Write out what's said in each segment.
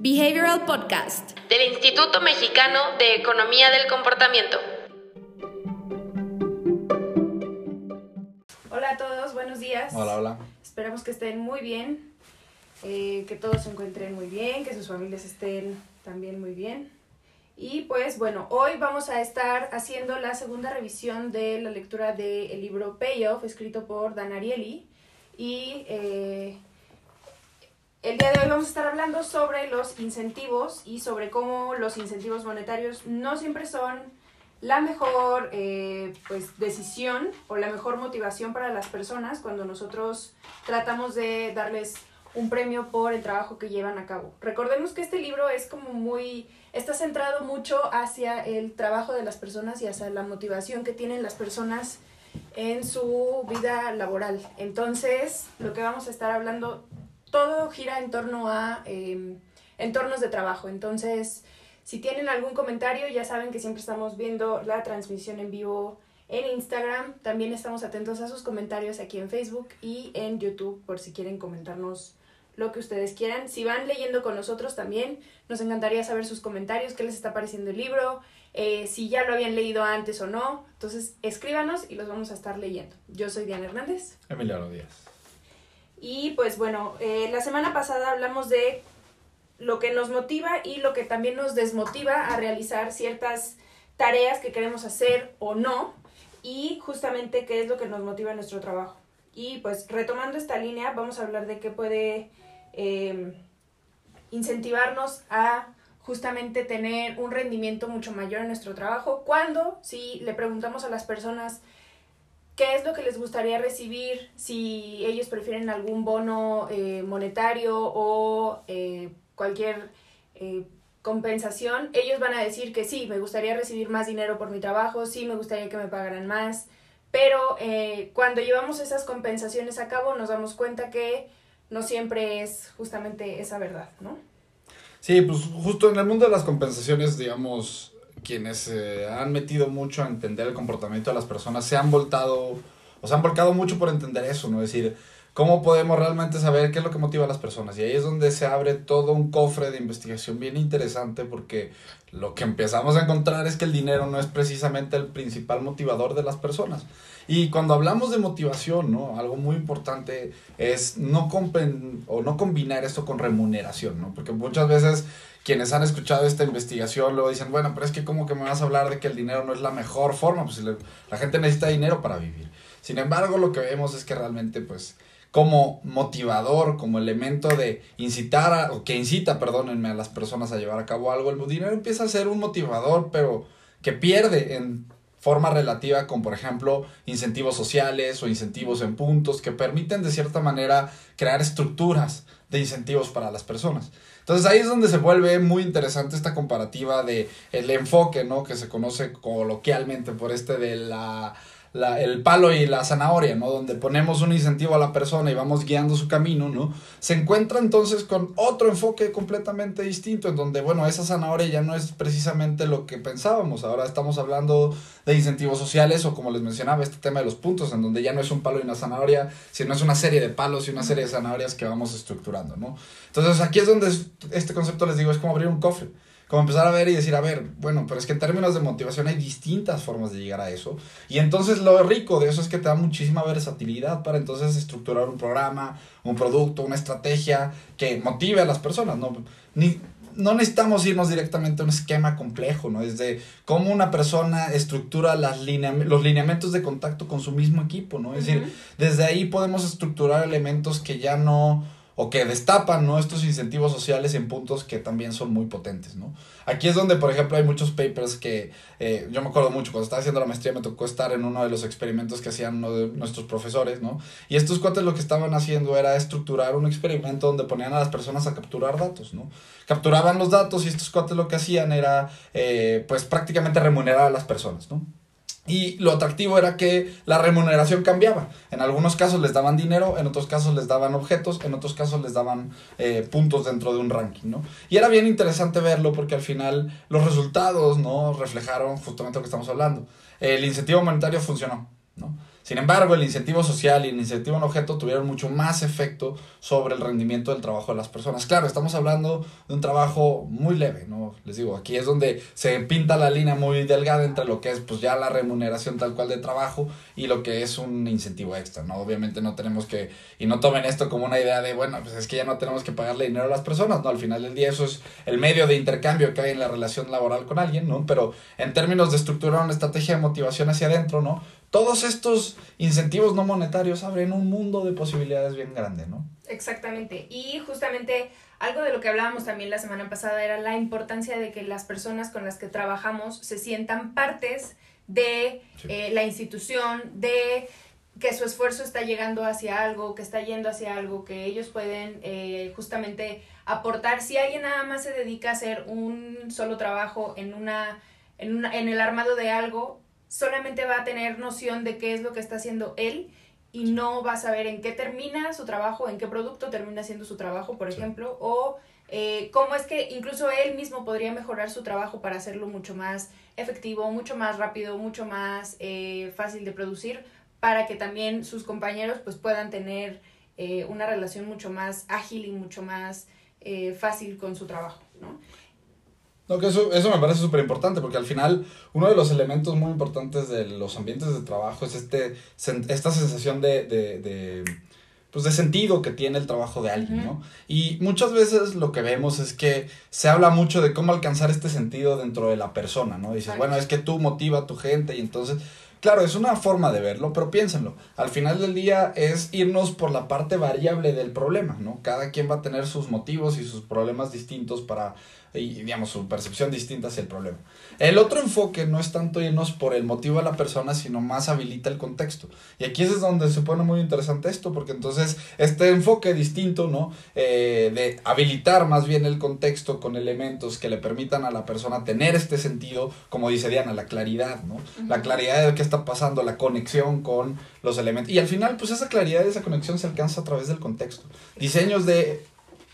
Behavioral Podcast del Instituto Mexicano de Economía del Comportamiento. Hola a todos, buenos días. Hola, hola. Esperamos que estén muy bien, eh, que todos se encuentren muy bien, que sus familias estén también muy bien. Y pues bueno, hoy vamos a estar haciendo la segunda revisión de la lectura del libro Payoff, escrito por Dan Ariely. Y eh, el día de hoy vamos a estar hablando sobre los incentivos y sobre cómo los incentivos monetarios no siempre son la mejor eh, pues, decisión o la mejor motivación para las personas cuando nosotros tratamos de darles un premio por el trabajo que llevan a cabo. Recordemos que este libro es como muy, está centrado mucho hacia el trabajo de las personas y hacia la motivación que tienen las personas en su vida laboral. Entonces, lo que vamos a estar hablando todo gira en torno a em, entornos de trabajo. Entonces, si tienen algún comentario, ya saben que siempre estamos viendo la transmisión en vivo en Instagram. También estamos atentos a sus comentarios aquí en Facebook y en YouTube por si quieren comentarnos lo que ustedes quieran. Si van leyendo con nosotros también, nos encantaría saber sus comentarios, qué les está pareciendo el libro, eh, si ya lo habían leído antes o no. Entonces, escríbanos y los vamos a estar leyendo. Yo soy Diana Hernández. Emiliano Díaz. Y pues bueno, eh, la semana pasada hablamos de lo que nos motiva y lo que también nos desmotiva a realizar ciertas tareas que queremos hacer o no y justamente qué es lo que nos motiva en nuestro trabajo. Y pues retomando esta línea, vamos a hablar de qué puede eh, incentivarnos a justamente tener un rendimiento mucho mayor en nuestro trabajo cuando si le preguntamos a las personas qué es lo que les gustaría recibir, si ellos prefieren algún bono eh, monetario o eh, cualquier eh, compensación, ellos van a decir que sí, me gustaría recibir más dinero por mi trabajo, sí, me gustaría que me pagaran más, pero cuando llevamos esas compensaciones a cabo nos damos cuenta que no siempre es justamente esa verdad, ¿no? Sí, pues justo en el mundo de las compensaciones, digamos, quienes eh, han metido mucho a entender el comportamiento de las personas se han voltado, o se han volcado mucho por entender eso, ¿no? Es decir, ¿cómo podemos realmente saber qué es lo que motiva a las personas? Y ahí es donde se abre todo un cofre de investigación bien interesante porque lo que empezamos a encontrar es que el dinero no es precisamente el principal motivador de las personas. Y cuando hablamos de motivación, ¿no? Algo muy importante es no, o no combinar esto con remuneración, ¿no? Porque muchas veces quienes han escuchado esta investigación luego dicen, bueno, pero es que como que me vas a hablar de que el dinero no es la mejor forma, pues la gente necesita dinero para vivir. Sin embargo, lo que vemos es que realmente, pues, como motivador, como elemento de incitar, a, o que incita, perdónenme, a las personas a llevar a cabo algo, el dinero empieza a ser un motivador, pero que pierde en forma relativa con, por ejemplo, incentivos sociales o incentivos en puntos que permiten de cierta manera crear estructuras de incentivos para las personas. Entonces ahí es donde se vuelve muy interesante esta comparativa de el enfoque, ¿no? Que se conoce coloquialmente por este de la la, el palo y la zanahoria, ¿no? Donde ponemos un incentivo a la persona y vamos guiando su camino, ¿no? Se encuentra entonces con otro enfoque completamente distinto, en donde, bueno, esa zanahoria ya no es precisamente lo que pensábamos. Ahora estamos hablando de incentivos sociales o, como les mencionaba, este tema de los puntos, en donde ya no es un palo y una zanahoria, sino es una serie de palos y una serie de zanahorias que vamos estructurando, ¿no? Entonces aquí es donde este concepto, les digo, es como abrir un cofre como empezar a ver y decir, a ver, bueno, pero es que en términos de motivación hay distintas formas de llegar a eso. Y entonces lo rico de eso es que te da muchísima versatilidad para entonces estructurar un programa, un producto, una estrategia que motive a las personas, ¿no? Ni, no necesitamos irnos directamente a un esquema complejo, ¿no? Desde cómo una persona estructura las los lineamientos de contacto con su mismo equipo, ¿no? Es decir, desde ahí podemos estructurar elementos que ya no o que destapan ¿no? estos incentivos sociales en puntos que también son muy potentes. ¿no? Aquí es donde, por ejemplo, hay muchos papers que eh, yo me acuerdo mucho, cuando estaba haciendo la maestría me tocó estar en uno de los experimentos que hacían uno de nuestros profesores, ¿no? Y estos cuates lo que estaban haciendo era estructurar un experimento donde ponían a las personas a capturar datos, ¿no? Capturaban los datos y estos cuates lo que hacían era, eh, pues prácticamente remunerar a las personas, ¿no? Y lo atractivo era que la remuneración cambiaba. En algunos casos les daban dinero, en otros casos les daban objetos, en otros casos les daban eh, puntos dentro de un ranking, ¿no? Y era bien interesante verlo porque al final los resultados, ¿no? Reflejaron justamente lo que estamos hablando. El incentivo monetario funcionó, ¿no? Sin embargo, el incentivo social y el incentivo en objeto tuvieron mucho más efecto sobre el rendimiento del trabajo de las personas. Claro, estamos hablando de un trabajo muy leve, ¿no? Les digo, aquí es donde se pinta la línea muy delgada entre lo que es pues ya la remuneración tal cual de trabajo y lo que es un incentivo extra, ¿no? Obviamente no tenemos que, y no tomen esto como una idea de, bueno, pues es que ya no tenemos que pagarle dinero a las personas, ¿no? Al final del día eso es el medio de intercambio que hay en la relación laboral con alguien, ¿no? Pero en términos de estructurar una estrategia de motivación hacia adentro, ¿no? Todos estos incentivos no monetarios abren un mundo de posibilidades bien grande, ¿no? Exactamente. Y justamente algo de lo que hablábamos también la semana pasada era la importancia de que las personas con las que trabajamos se sientan partes de eh, la institución, de que su esfuerzo está llegando hacia algo, que está yendo hacia algo, que ellos pueden eh, justamente aportar. Si alguien nada más se dedica a hacer un solo trabajo en una, en, una, en el armado de algo, solamente va a tener noción de qué es lo que está haciendo él y no va a saber en qué termina su trabajo, en qué producto termina haciendo su trabajo, por ejemplo, o eh, cómo es que incluso él mismo podría mejorar su trabajo para hacerlo mucho más efectivo, mucho más rápido, mucho más eh, fácil de producir, para que también sus compañeros pues puedan tener eh, una relación mucho más ágil y mucho más fácil con su trabajo, ¿no? No, que eso, eso me parece súper importante porque al final uno de los elementos muy importantes de los ambientes de trabajo es este, esta sensación de, de, de pues de sentido que tiene el trabajo de alguien, ¿no? Y muchas veces lo que vemos es que se habla mucho de cómo alcanzar este sentido dentro de la persona, ¿no? Dices, bueno, es que tú motiva a tu gente y entonces Claro, es una forma de verlo, pero piénsenlo. Al final del día es irnos por la parte variable del problema, ¿no? Cada quien va a tener sus motivos y sus problemas distintos para, y digamos, su percepción distinta hacia el problema. El otro enfoque no es tanto irnos por el motivo de la persona, sino más habilita el contexto. Y aquí es donde se pone muy interesante esto, porque entonces este enfoque distinto, ¿no? Eh, de habilitar más bien el contexto con elementos que le permitan a la persona tener este sentido, como dice Diana, la claridad, ¿no? La claridad de qué está pasando, la conexión con los elementos. Y al final, pues esa claridad y esa conexión se alcanza a través del contexto. Diseños de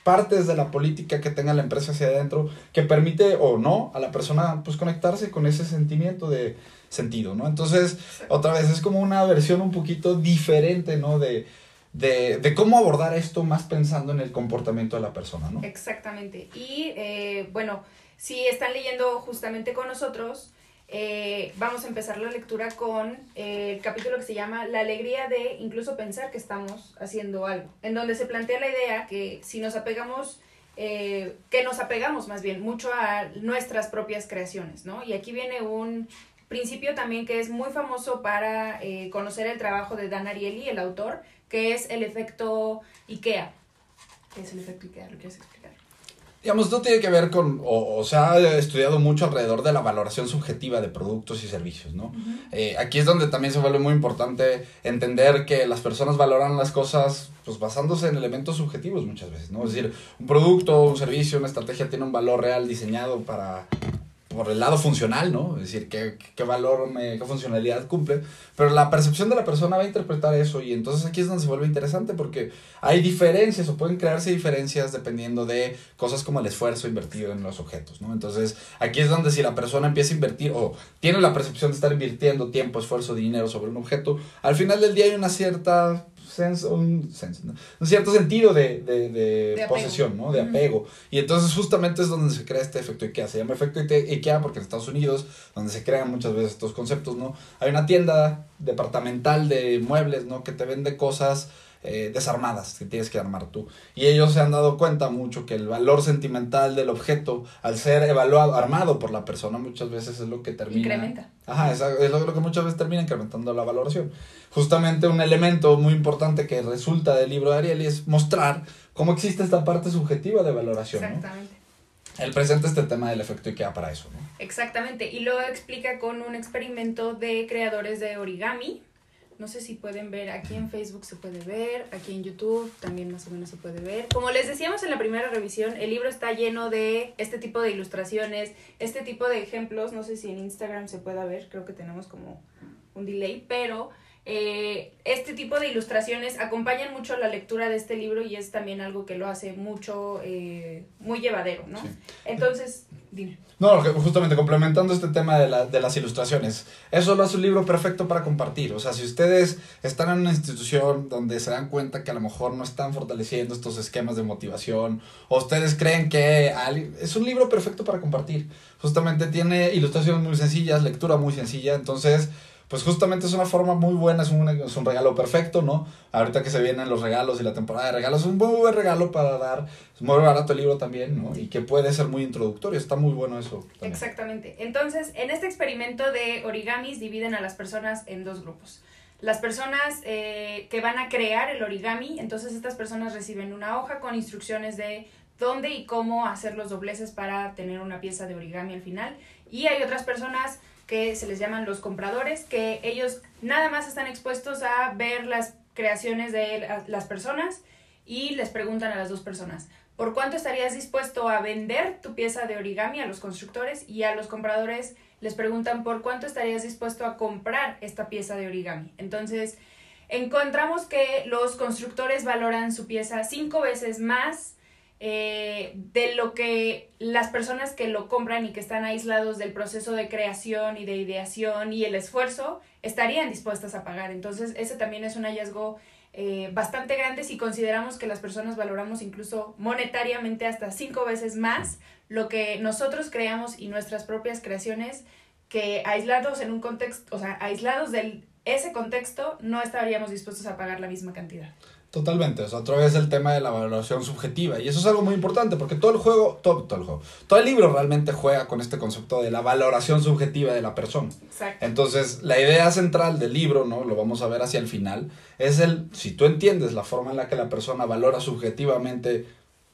partes de la política que tenga la empresa hacia adentro que permite o no a la persona pues conectarse con ese sentimiento de sentido, ¿no? Entonces, otra vez es como una versión un poquito diferente, ¿no? De, de, de cómo abordar esto más pensando en el comportamiento de la persona, ¿no? Exactamente. Y eh, bueno, si están leyendo justamente con nosotros, eh, vamos a empezar la lectura con eh, el capítulo que se llama La alegría de incluso pensar que estamos haciendo algo, en donde se plantea la idea que si nos apegamos, eh, que nos apegamos más bien mucho a nuestras propias creaciones, ¿no? Y aquí viene un principio también que es muy famoso para conocer el trabajo de Dan Ariely, el autor, que es el efecto IKEA. ¿Qué es el efecto IKEA? ¿Lo quieres explicar? Digamos, esto tiene que ver con, o, se ha estudiado mucho alrededor de la valoración subjetiva de productos y servicios, ¿no? Eh, aquí es donde también se vuelve muy importante entender que las personas valoran las cosas pues basándose en elementos subjetivos muchas veces, ¿no? Es decir, un producto, un servicio, una estrategia tiene un valor real diseñado para, por el lado funcional, ¿no? Es decir, qué, qué valor, qué funcionalidad cumple. Pero la percepción de la persona va a interpretar eso y entonces aquí es donde se vuelve interesante porque hay diferencias o pueden crearse diferencias dependiendo de cosas como el esfuerzo invertido en los objetos, ¿no? Entonces aquí es donde si la persona empieza a invertir o tiene la percepción de estar invirtiendo tiempo, esfuerzo, dinero sobre un objeto, al final del día hay una cierta un, un, cierto sentido de, de, de, posesión, ¿no? De apego. Y entonces justamente es donde se crea este efecto IKEA. Se llama efecto IKEA porque en Estados Unidos, donde se crean muchas veces estos conceptos, ¿no? Hay una tienda departamental de muebles, ¿no? Que te vende cosas eh, desarmadas que tienes que armar tú. Y ellos se han dado cuenta mucho que el valor sentimental del objeto, al ser evaluado, armado por la persona, muchas veces es lo que termina. Incrementa. Ajá, es, lo, que muchas veces termina incrementando la valoración. Justamente un elemento muy importante que resulta del libro de Ariel es mostrar cómo existe esta parte subjetiva de valoración. Exactamente. Él presenta este tema del efecto IKEA para eso, ¿no? Exactamente, y lo explica con un experimento de creadores de origami, no sé si pueden ver, aquí en Facebook se puede ver, aquí en YouTube también más o menos se puede ver. Como les decíamos en la primera revisión, el libro está lleno de este tipo de ilustraciones, este tipo de ejemplos. No sé si en Instagram se pueda ver, creo que tenemos como un delay, pero eh, este tipo de ilustraciones acompañan mucho la lectura de este libro y es también algo que lo hace mucho, eh, muy llevadero, ¿no? Sí. Entonces, dime. No, justamente complementando este tema de, la, de las ilustraciones, eso lo hace un libro perfecto para compartir. O sea, si ustedes están en una institución donde se dan cuenta que a lo mejor no están fortaleciendo estos esquemas de motivación, o ustedes creen que es un libro perfecto para compartir. Justamente tiene ilustraciones muy sencillas, lectura muy sencilla, entonces pues justamente es una forma muy buena, es un, es un regalo perfecto, ¿no? Ahorita que se vienen los regalos y la temporada de regalos, es un muy buen regalo para dar, es muy barato el libro también, ¿no? Y que puede ser muy introductorio, está muy bueno eso. Exactamente. Entonces, en este experimento de origamis dividen a las personas en dos grupos. Las personas eh, que van a crear el origami, entonces estas personas reciben una hoja con instrucciones de dónde y cómo hacer los dobleces para tener una pieza de origami al final. Y hay otras personas que se les llaman los compradores, que ellos nada más están expuestos a ver las creaciones de la- las personas y les preguntan a las dos personas, ¿por cuánto estarías dispuesto a vender tu pieza de origami a los constructores? Y a los compradores les preguntan, ¿por cuánto estarías dispuesto a comprar esta pieza de origami? Entonces, encontramos que los constructores valoran su pieza cinco veces más eh, de lo que las personas que lo compran y que están aislados del proceso de creación y de ideación y el esfuerzo estarían dispuestas a pagar. Entonces, ese también es un hallazgo eh, bastante grande si consideramos que las personas valoramos incluso monetariamente hasta cinco veces más lo que nosotros creamos y nuestras propias creaciones que aislados en un contexto, o sea, aislados de ese contexto, no estaríamos dispuestos a pagar la misma cantidad. Totalmente, o sea, otra vez el tema de la valoración subjetiva. Y eso es algo muy importante porque todo el juego, todo, todo el juego, todo el libro realmente juega con este concepto de la valoración subjetiva de la persona. Exacto. Entonces, la idea central del libro, ¿no? Lo vamos a ver hacia el final, es el, si tú entiendes la forma en la que la persona valora subjetivamente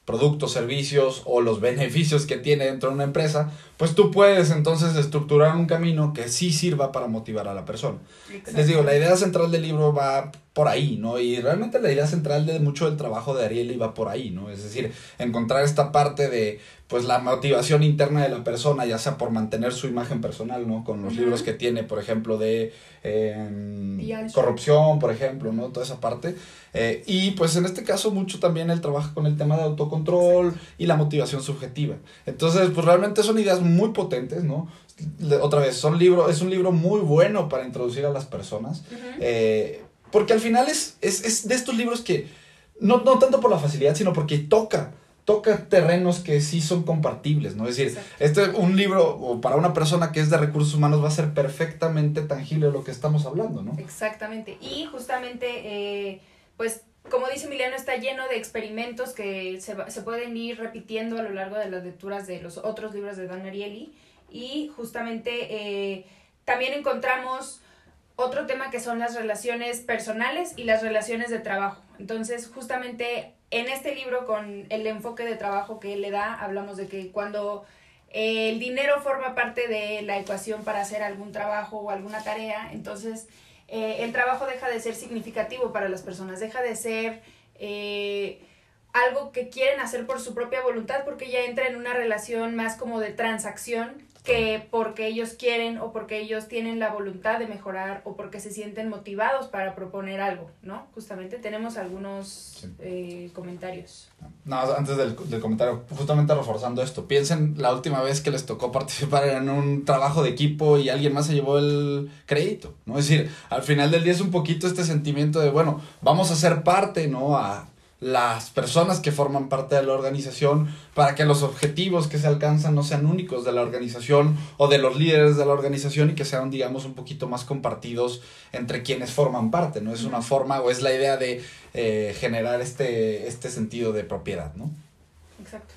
productos, servicios o los beneficios que tiene dentro de una empresa, pues tú puedes entonces estructurar un camino que sí sirva para motivar a la persona. Les digo, la idea central del libro va por ahí, ¿no? Y realmente la idea central de mucho del trabajo de Ariel iba por ahí, ¿no? Es decir, encontrar esta parte de, pues, la motivación interna de la persona, ya sea por mantener su imagen personal, ¿no? Con los libros que tiene, por ejemplo, de eh, al- corrupción, por ejemplo, ¿no? Toda esa parte. Eh, y pues en este caso mucho también él trabaja con el tema de autocontrol y la motivación subjetiva. Entonces, pues realmente son ideas muy potentes, ¿no? Otra vez, son libro, es un libro muy bueno para introducir a las personas. Eh, porque al final es, es, es de estos libros que, no, no tanto por la facilidad, sino porque toca, toca terrenos que sí son compartibles, ¿no? Es decir, Exacto. este, un libro, para una persona que es de recursos humanos, va a ser perfectamente tangible lo que estamos hablando, ¿no? Exactamente. Y justamente, eh, pues, como dice Emiliano, está lleno de experimentos que se, se pueden ir repitiendo a lo largo de las lecturas de los otros libros de Dan Ariely. Y justamente eh, también encontramos otro tema que son las relaciones personales y las relaciones de trabajo. Entonces, justamente en este libro, con el enfoque de trabajo que le da, hablamos de que cuando el dinero forma parte de la ecuación para hacer algún trabajo o alguna tarea, entonces eh, el trabajo deja de ser significativo para las personas, deja de ser eh, algo que quieren hacer por su propia voluntad porque ya entra en una relación más como de transacción que porque ellos quieren o porque ellos tienen la voluntad de mejorar o porque se sienten motivados para proponer algo, ¿no? Justamente tenemos algunos Sí. eh, comentarios. No, antes del, del comentario, justamente reforzando esto, piensen la última vez que les tocó participar en un trabajo de equipo y alguien más se llevó el crédito, ¿no? Es decir, al final del día es un poquito este sentimiento de, bueno, vamos a ser parte, ¿no? A las personas que forman parte de la organización para que los objetivos que se alcanzan no sean únicos de la organización o de los líderes de la organización y que sean, digamos, un poquito más compartidos entre quienes forman parte, ¿no? Es una forma o es la idea de eh, generar este, este sentido de propiedad, ¿no? Exacto.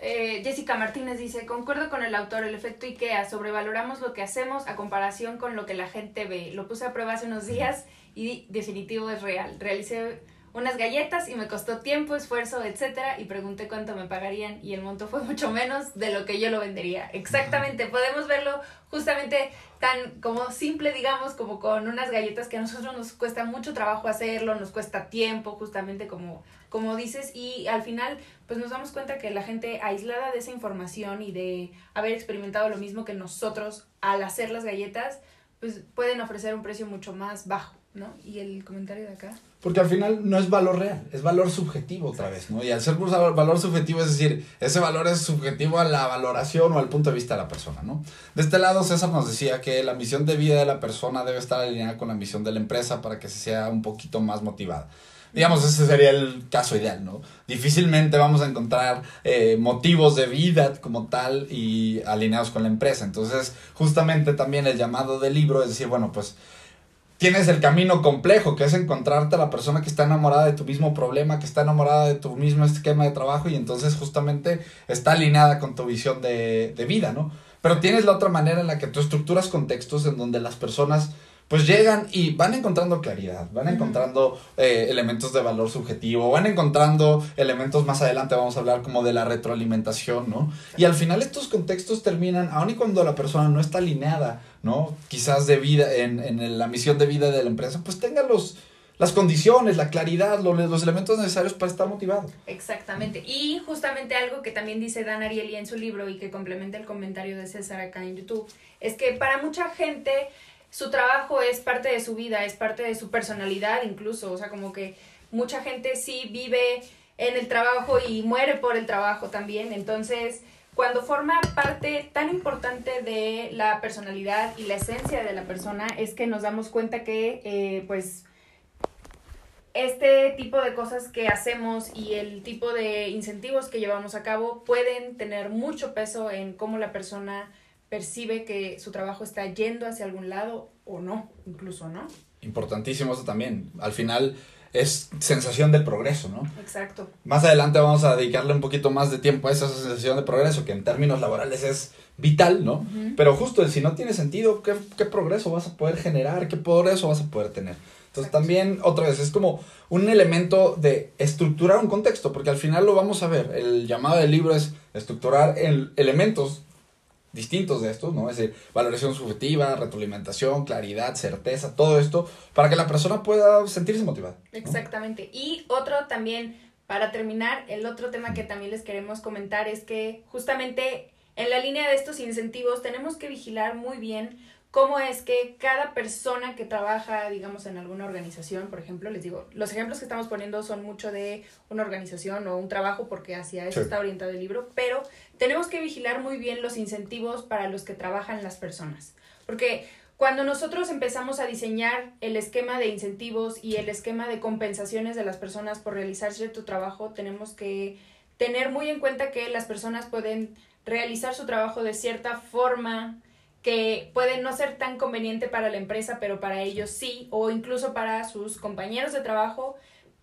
Eh, Jessica Martínez dice, concuerdo con el autor, el efecto IKEA, sobrevaloramos lo que hacemos a comparación con lo que la gente ve. Lo puse a prueba hace unos días y definitivo es real. Realicé unas galletas y me costó tiempo, esfuerzo, etcétera, y pregunté cuánto me pagarían y el monto fue mucho menos de lo que yo lo vendería. Exactamente, podemos verlo justamente tan como simple, digamos, como con unas galletas que a nosotros nos cuesta mucho trabajo hacerlo, nos cuesta tiempo, justamente como, como dices, y al final pues nos damos cuenta que la gente aislada de esa información y de haber experimentado lo mismo que nosotros al hacer las galletas, pues pueden ofrecer un precio mucho más bajo, ¿no? Y el comentario de acá. Porque al final no es valor real, es valor subjetivo otra vez, ¿no? Y al ser valor subjetivo, es decir, ese valor es subjetivo a la valoración o al punto de vista de la persona, ¿no? De este lado, César nos decía que la misión de vida de la persona debe estar alineada con la misión de la empresa para que se sea un poquito más motivada. Digamos, ese sería el caso ideal, ¿no? Difícilmente vamos a encontrar eh, motivos de vida como tal y alineados con la empresa. Entonces, justamente también el llamado del libro es decir, bueno, pues tienes el camino complejo, que es encontrarte a la persona que está enamorada de tu mismo problema, que está enamorada de tu mismo esquema de trabajo y entonces justamente está alineada con tu visión de, de vida, ¿no? Pero tienes la otra manera en la que tú estructuras contextos en donde las personas pues llegan y van encontrando claridad, van encontrando eh, elementos de valor subjetivo, van encontrando elementos más adelante, vamos a hablar como de la retroalimentación, ¿no? Y al final estos contextos terminan, aun y cuando la persona no está alineada, ¿no? Quizás de vida, en, en la misión de vida de la empresa, pues tenga los, las condiciones, la claridad, los, los, elementos necesarios para estar motivado. Exactamente. Y justamente algo que también dice Dan Ariely en su libro y que complementa el comentario de César acá en YouTube, es que para mucha gente su trabajo es parte de su vida, es parte de su personalidad incluso, o sea, como que mucha gente sí vive en el trabajo y muere por el trabajo también, entonces cuando forma parte tan importante de la personalidad y la esencia de la persona es que nos damos cuenta que eh, pues este tipo de cosas que hacemos y el tipo de incentivos que llevamos a cabo pueden tener mucho peso en cómo la persona percibe que su trabajo está yendo hacia algún lado o no, incluso, ¿no? Importantísimo eso también. Al final es sensación de progreso, ¿no? Exacto. Más adelante vamos a dedicarle un poquito más de tiempo a esa sensación de progreso, que en términos laborales es vital, ¿no? Pero justo, si no tiene sentido, ¿qué, ¿qué, progreso vas a poder generar? ¿Qué progreso vas a poder tener? Entonces también, otra vez, es como un elemento de estructurar un contexto, porque al final lo vamos a ver. El llamado del libro es estructurar el, elementos distintos de estos, ¿no? Es decir, valoración subjetiva, retroalimentación, claridad, certeza, todo esto, para que la persona pueda sentirse motivada. Exactamente. Y otro también, para terminar, el otro tema que también les queremos comentar es que justamente en la línea de estos incentivos tenemos que vigilar muy bien cómo es que cada persona que trabaja, digamos, en alguna organización, por ejemplo, les digo, los ejemplos que estamos poniendo son mucho de una organización o un trabajo porque hacia eso está orientado el libro, pero tenemos que vigilar muy bien los incentivos para los que trabajan las personas, porque cuando nosotros empezamos a diseñar el esquema de incentivos y el esquema de compensaciones de las personas por realizar cierto trabajo, tenemos que tener muy en cuenta que las personas pueden realizar su trabajo de cierta forma, que puede no ser tan conveniente para la empresa, pero para ellos sí, o incluso para sus compañeros de trabajo,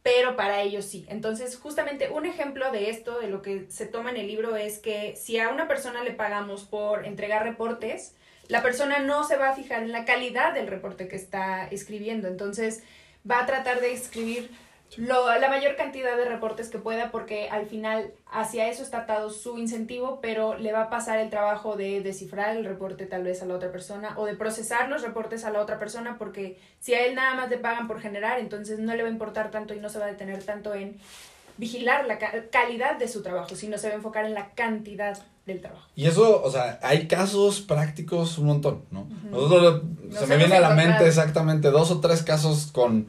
pero para ellos sí. Entonces, justamente un ejemplo de esto, de lo que se toma en el libro, es que si a una persona le pagamos por entregar reportes, la persona no se va a fijar en la calidad del reporte que está escribiendo. Entonces, va a tratar de escribir lo, la mayor cantidad de reportes que pueda porque al final hacia eso está atado su incentivo, pero le va a pasar el trabajo de descifrar el reporte tal vez a la otra persona o de procesar los reportes a la otra persona porque si a él nada más le pagan por generar, entonces no le va a importar tanto y no se va a detener tanto en vigilar la calidad de su trabajo, sino se va a enfocar en la cantidad del trabajo. Y eso, o sea, hay casos prácticos un montón, ¿no? Nosotros, se me viene a la mente exactamente dos o tres casos con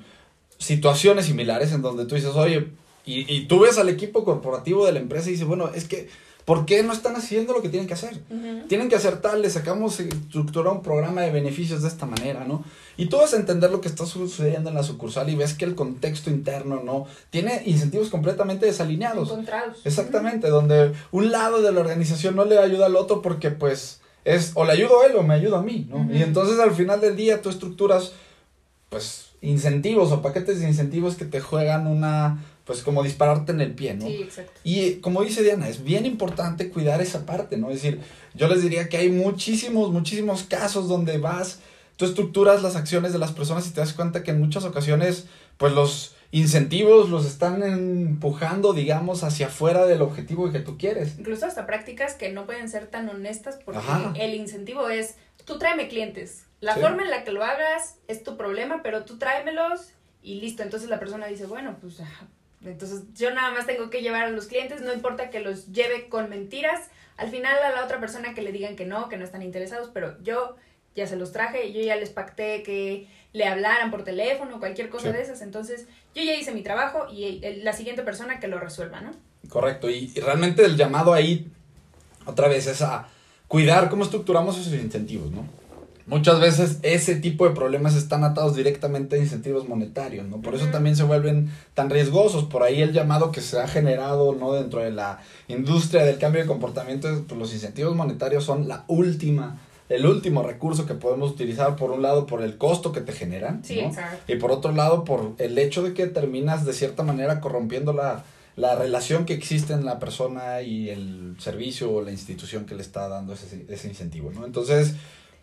situaciones similares en donde tú dices, oye, y, y, tú ves al equipo corporativo de la empresa y dices, bueno, es que, ¿por qué no están haciendo lo que tienen que hacer? Tienen que hacer tal, le sacamos estructura un programa de beneficios de esta manera, ¿no? Y tú vas a entender lo que está sucediendo en la sucursal y ves que el contexto interno, ¿no? Tiene incentivos completamente desalineados. Encontrados. Exactamente, donde un lado de la organización no le ayuda al otro porque, pues, es o le ayudo a él o me ayuda a mí, ¿no? Y entonces al final del día tú estructuras, pues, incentivos o paquetes de incentivos que te juegan una, pues como dispararte en el pie, ¿no? Sí, exacto. Y como dice Diana, es bien importante cuidar esa parte, ¿no? Es decir, yo les diría que hay muchísimos, muchísimos casos donde vas, tú estructuras las acciones de las personas y te das cuenta que en muchas ocasiones, pues los incentivos los están empujando, digamos, hacia afuera del objetivo que tú quieres. Incluso hasta prácticas que no pueden ser tan honestas porque el incentivo es, tú tráeme clientes, la forma en la que lo hagas es tu problema, pero tú tráemelos y listo. Entonces la persona dice, bueno, pues entonces yo nada más tengo que llevar a los clientes, no importa que los lleve con mentiras. Al final a la otra persona que le digan que no, que no están interesados, pero yo ya se los traje, yo ya les pacté que le hablaran por teléfono, cualquier cosa Sí. de esas, entonces yo ya hice mi trabajo y la siguiente persona que lo resuelva, ¿no? Correcto, y, y realmente el llamado ahí, otra vez, es a cuidar cómo estructuramos esos incentivos, ¿no? Muchas veces ese tipo de problemas están atados directamente a incentivos monetarios, ¿no? Por eso también se vuelven tan riesgosos. Por ahí el llamado que se ha generado, ¿no? Dentro de la industria del cambio de comportamiento, pues los incentivos monetarios son la última, el último recurso que podemos utilizar, por un lado, por el costo que te generan, Sí, ¿no? Y por otro lado, por el hecho de que terminas de cierta manera corrompiendo la, la relación que existe en la persona y el servicio o la institución que le está dando ese, ese incentivo, ¿no? Entonces,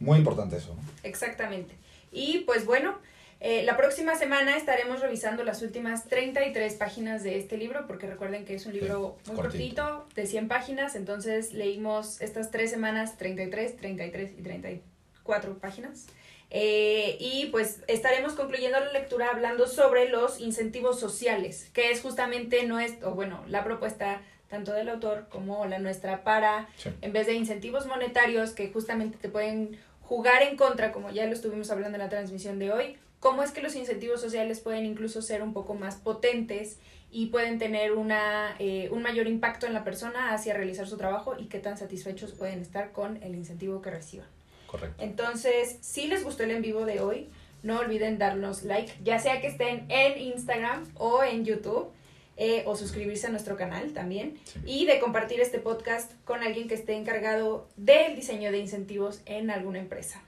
muy importante eso, ¿no? Exactamente. Y pues bueno, eh, la próxima semana estaremos revisando las últimas 33 páginas de este libro, porque recuerden que es un libro Sí, muy cortito. cortito, de 100 páginas, entonces leímos estas tres semanas 33, 33 y 34 páginas. Eh, y pues estaremos concluyendo la lectura hablando sobre los incentivos sociales, que es justamente nuestro, bueno, la propuesta tanto del autor como la nuestra para Sí. en vez de incentivos monetarios que justamente te pueden jugar en contra, como ya lo estuvimos hablando en la transmisión de hoy, cómo es que los incentivos sociales pueden incluso ser un poco más potentes y pueden tener una, eh, un mayor impacto en la persona hacia realizar su trabajo y qué tan satisfechos pueden estar con el incentivo que reciban. Correcto. Entonces, si les gustó el en vivo de hoy, no olviden darnos like, ya sea que estén en Instagram o en YouTube, eh, o suscribirse a nuestro canal también, Sí. y de compartir este podcast con alguien que esté encargado del diseño de incentivos en alguna empresa.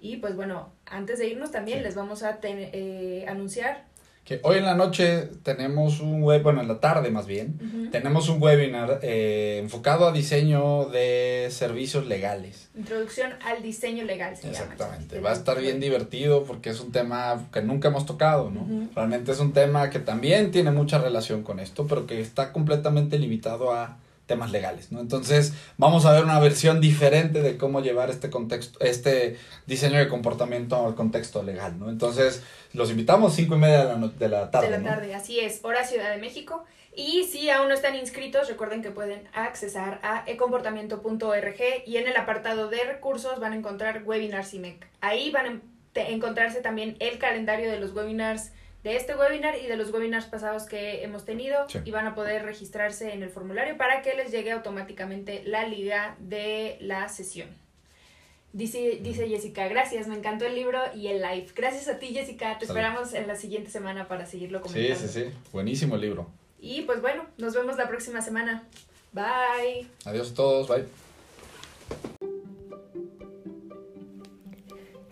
Y pues bueno, antes de irnos también Sí. les vamos a ten- eh, anunciar. Que hoy en la noche tenemos un web, bueno, en la tarde más bien, tenemos un webinar eh, enfocado a diseño de servicios legales. Introducción al diseño legal. Se llama. Exactamente, va a estar bien divertido porque es un tema que nunca hemos tocado, ¿no? Realmente es un tema que también tiene mucha relación con esto, pero que está completamente limitado a temas legales, ¿no? Entonces, vamos a ver una versión diferente de cómo llevar este contexto, este diseño de comportamiento al contexto legal, ¿no? Entonces, los invitamos cinco y media de la, de la tarde, de la ¿no? tarde, así es, hora Ciudad de México. Y si aún no están inscritos, recuerden que pueden accesar a ecomportamiento.org y en el apartado de recursos van a encontrar webinars IMEC. Ahí van a te- encontrarse también el calendario de los webinars de este webinar y de los webinars pasados que hemos tenido Sí. y van a poder registrarse en el formulario para que les llegue automáticamente la liga de la sesión. Dice, dice Jessica, gracias, me encantó el libro y el live. Gracias a ti, Jessica. Te Salud. esperamos en la siguiente semana para seguirlo Sí, comentando. sí, sí, buenísimo el libro. Y pues bueno, nos vemos la próxima semana. Bye. Adiós a todos, bye.